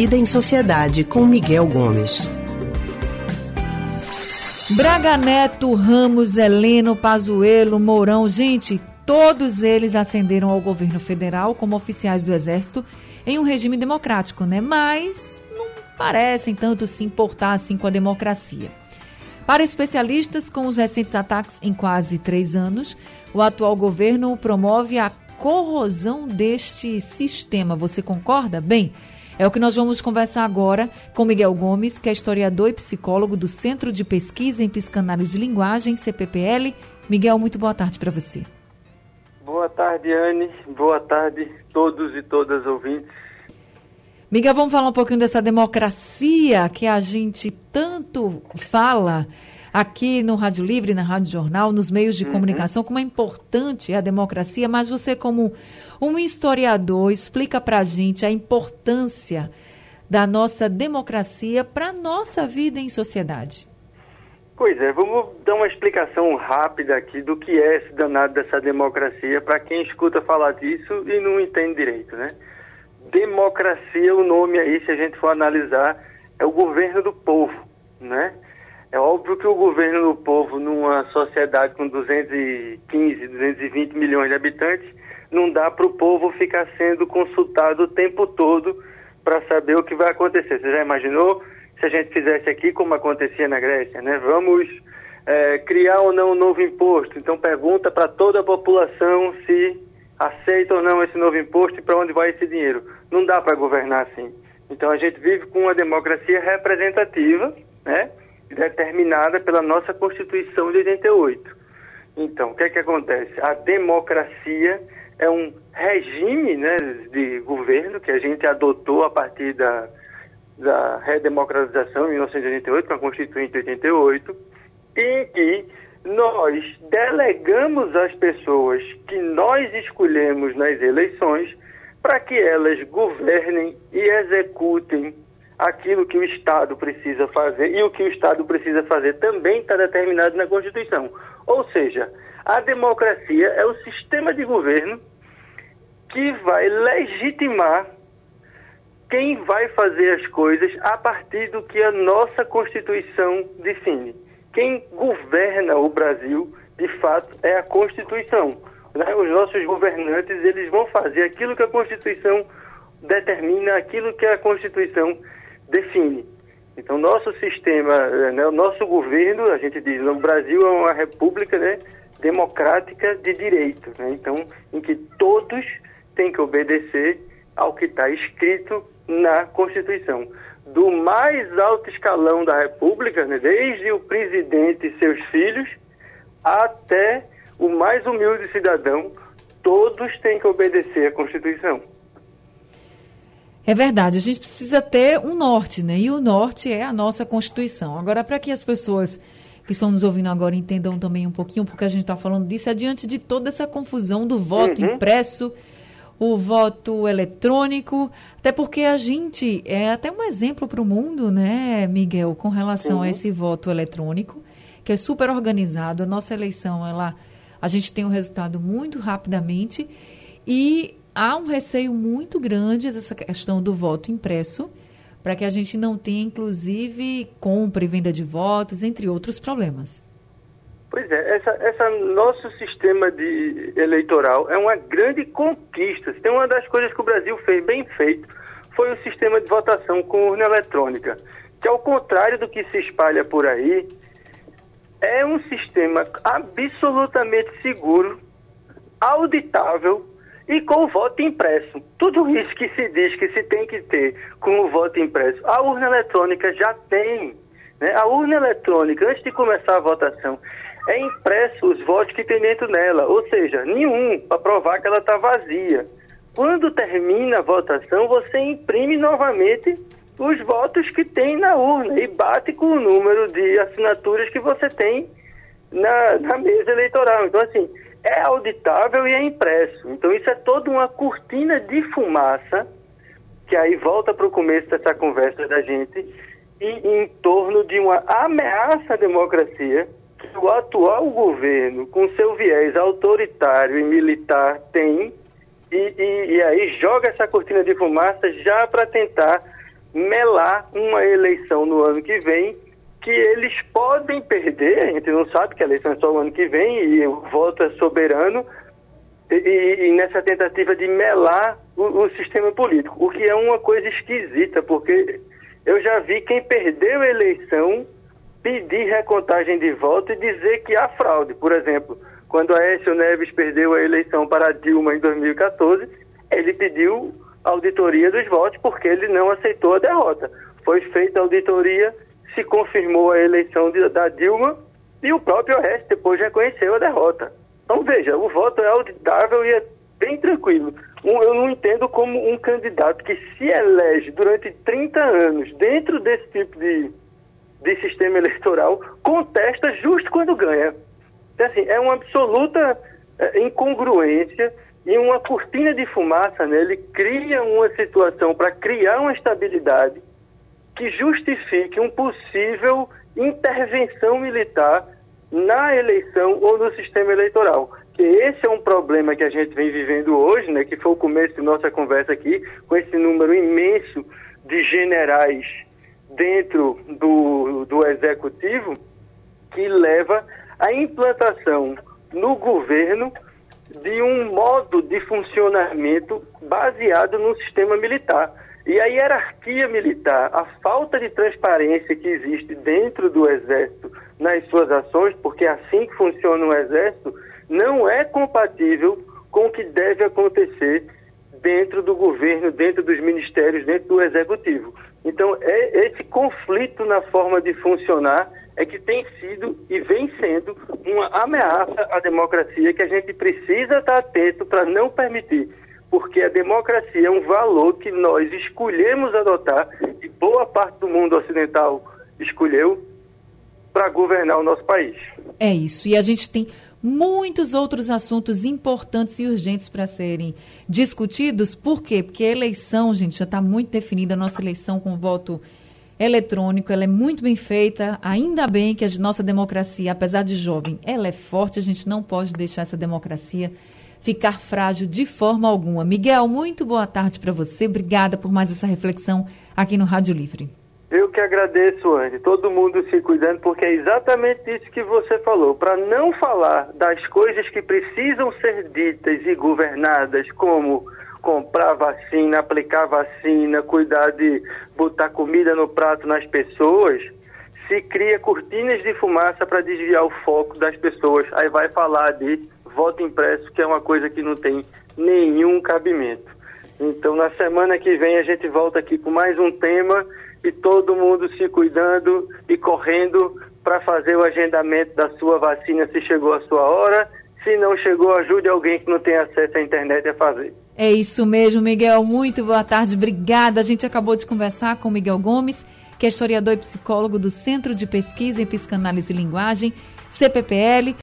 Vida em Sociedade com Miguel Gomes. Braga Neto, Ramos, Heleno, Pazuello, Mourão, gente, todos eles ascenderam ao governo federal como oficiais do Exército em um regime democrático, né? Mas não parecem tanto se importar assim com a democracia. Para especialistas, com os recentes ataques em quase três anos, o atual governo promove a corrosão deste sistema. Você concorda? Bem, é o que nós vamos conversar agora com Miguel Gomes, que é historiador e psicólogo do Centro de Pesquisa em Psicanálise e Linguagem, CPPL. Miguel, muito boa tarde para você. Boa tarde, Anne. Boa tarde, todos e todas ouvintes. Miguel, vamos falar um pouquinho dessa democracia que a gente tanto fala aqui no Rádio Livre, na Rádio Jornal, nos meios de uhum. comunicação, como é importante a democracia, mas você, como um historiador, explica para a gente a importância da nossa democracia para a nossa vida em sociedade. Pois é, vamos dar uma explicação rápida aqui do que é esse danado dessa democracia para quem escuta falar disso e não entende direito, né? democracia, o nome aí, se a gente for analisar, é o governo do povo, né? É óbvio que o governo do povo, numa sociedade com 215, 220 milhões de habitantes, não dá para o povo ficar sendo consultado o tempo todo para saber o que vai acontecer. Você já imaginou se a gente fizesse aqui como acontecia na Grécia, né? Vamos é, criar ou não um novo imposto. Então pergunta para toda a população se aceita ou não esse novo imposto e para onde vai esse dinheiro. Não dá para governar assim. Então a gente vive com uma democracia representativa, né, determinada pela nossa Constituição de 88. Então, o que é que acontece? A democracia é um regime né, de governo que a gente adotou a partir da, da redemocratização em 1988, com a Constituinte de 88, em que nós delegamos às pessoas que nós escolhemos nas eleições para que elas governem e executem aquilo que o Estado precisa fazer e o que o Estado precisa fazer também está determinado na Constituição. Ou seja, a democracia é o sistema de governo que vai legitimar quem vai fazer as coisas a partir do que a nossa Constituição define quem governa o Brasil, de fato, é a Constituição. Né? Os nossos governantes, eles vão fazer aquilo que a Constituição determina, aquilo que a Constituição define. Então, nosso sistema, né, o nosso governo, a gente diz, o Brasil é uma república né, democrática de direito. Né? Então, em que todos têm que obedecer ao que está escrito na Constituição do mais alto escalão da República, né, desde o presidente e seus filhos, até o mais humilde cidadão, todos têm que obedecer à Constituição. É verdade, a gente precisa ter um norte, né? E o norte é a nossa Constituição. Agora, para que as pessoas que estão nos ouvindo agora entendam também um pouquinho, porque a gente está falando disso, é diante de toda essa confusão do voto uhum. impresso o voto eletrônico, até porque a gente é até um exemplo para o mundo, né, Miguel, com relação uhum. a esse voto eletrônico, que é super organizado. A nossa eleição, ela, a gente tem um resultado muito rapidamente e há um receio muito grande dessa questão do voto impresso, para que a gente não tenha, inclusive, compra e venda de votos, entre outros problemas. Pois é, essa, essa nosso sistema de eleitoral é uma grande conquista. Tem uma das coisas que o Brasil fez bem feito foi o sistema de votação com urna eletrônica, que ao contrário do que se espalha por aí, é um sistema absolutamente seguro, auditável e com o voto impresso. Tudo isso que se diz que se tem que ter com o voto impresso, a urna eletrônica já tem. Né? A urna eletrônica, antes de começar a votação, é impresso os votos que tem dentro dela, ou seja, nenhum para provar que ela está vazia. Quando termina a votação, você imprime novamente os votos que tem na urna e bate com o número de assinaturas que você tem na, na mesa eleitoral. Então, assim, é auditável e é impresso. Então, isso é toda uma cortina de fumaça, que aí volta para o começo dessa conversa da gente, e em torno de uma ameaça à democracia que o atual governo, com seu viés autoritário e militar, tem, e, e, e aí joga essa cortina de fumaça já para tentar melar uma eleição no ano que vem que eles podem perder, a gente não sabe que a eleição é só o ano que vem e o voto é soberano, e, e, nessa tentativa de melar o, o, sistema político, o que é uma coisa esquisita, porque eu já vi quem perdeu a eleição pedir recontagem de voto e dizer que há fraude. Por exemplo, quando Aécio Neves perdeu a eleição para Dilma em 2014, ele pediu auditoria dos votos porque ele não aceitou a derrota. Foi feita a auditoria, se confirmou a eleição de, da Dilma e o próprio Oeste depois reconheceu a derrota. Então, veja, o voto é auditável e é bem tranquilo. Um, eu não entendo como um candidato que se elege durante 30 anos dentro desse tipo de, de sistema eleitoral contesta justo quando ganha. Então, assim, é uma absoluta é, incongruência e uma cortina de fumaça nele cria uma situação para criar uma estabilidade que justifique um possível intervenção militar na eleição ou no sistema eleitoral. Que esse é um problema que a gente vem vivendo hoje, né, que foi o começo de nossa conversa aqui, com esse número imenso de generais dentro do, do executivo, que leva à implantação no governo de um modo de funcionamento baseado no sistema militar. E a hierarquia militar, a falta de transparência que existe dentro do Exército nas suas ações, porque é assim que funciona o Exército, não é compatível com o que deve acontecer dentro do governo, dentro dos ministérios, dentro do Executivo. Então, é esse conflito na forma de funcionar é que tem sido e vem sendo uma ameaça à democracia que a gente precisa estar atento para não permitir porque a democracia é um valor que nós escolhemos adotar e boa parte do mundo ocidental escolheu para governar o nosso país. É isso. E a gente tem muitos outros assuntos importantes e urgentes para serem discutidos. Por quê? Porque a eleição, gente, já está muito definida, a nossa eleição com voto eletrônico, ela é muito bem feita. Ainda bem que a nossa democracia, apesar de jovem, ela é forte, a gente não pode deixar essa democracia ficar frágil de forma alguma. Miguel, muito boa tarde para você. Obrigada por mais essa reflexão aqui no Rádio Livre. Eu que agradeço, Andy. Todo mundo se cuidando, porque é exatamente isso que você falou. Para não falar das coisas que precisam ser ditas e governadas, como comprar vacina, aplicar vacina, cuidar de botar comida no prato nas pessoas, se cria cortinas de fumaça para desviar o foco das pessoas. Aí vai falar de voto impresso, que é uma coisa que não tem nenhum cabimento. Então, na semana que vem, a gente volta aqui com mais um tema e todo mundo se cuidando e correndo para fazer o agendamento da sua vacina se chegou a sua hora. Se não chegou, ajude alguém que não tem acesso à internet a fazer. É isso mesmo, Miguel. Muito boa tarde. Obrigada. A gente acabou de conversar com Miguel Gomes, que é historiador e psicólogo do Centro de Pesquisa em Psicanálise e Linguagem, CPPL.